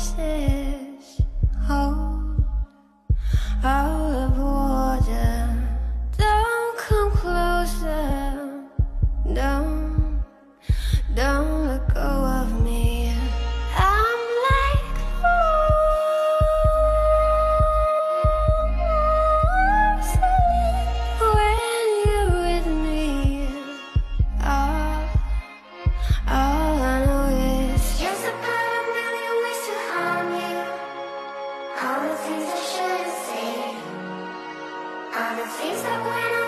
voices Promise things that when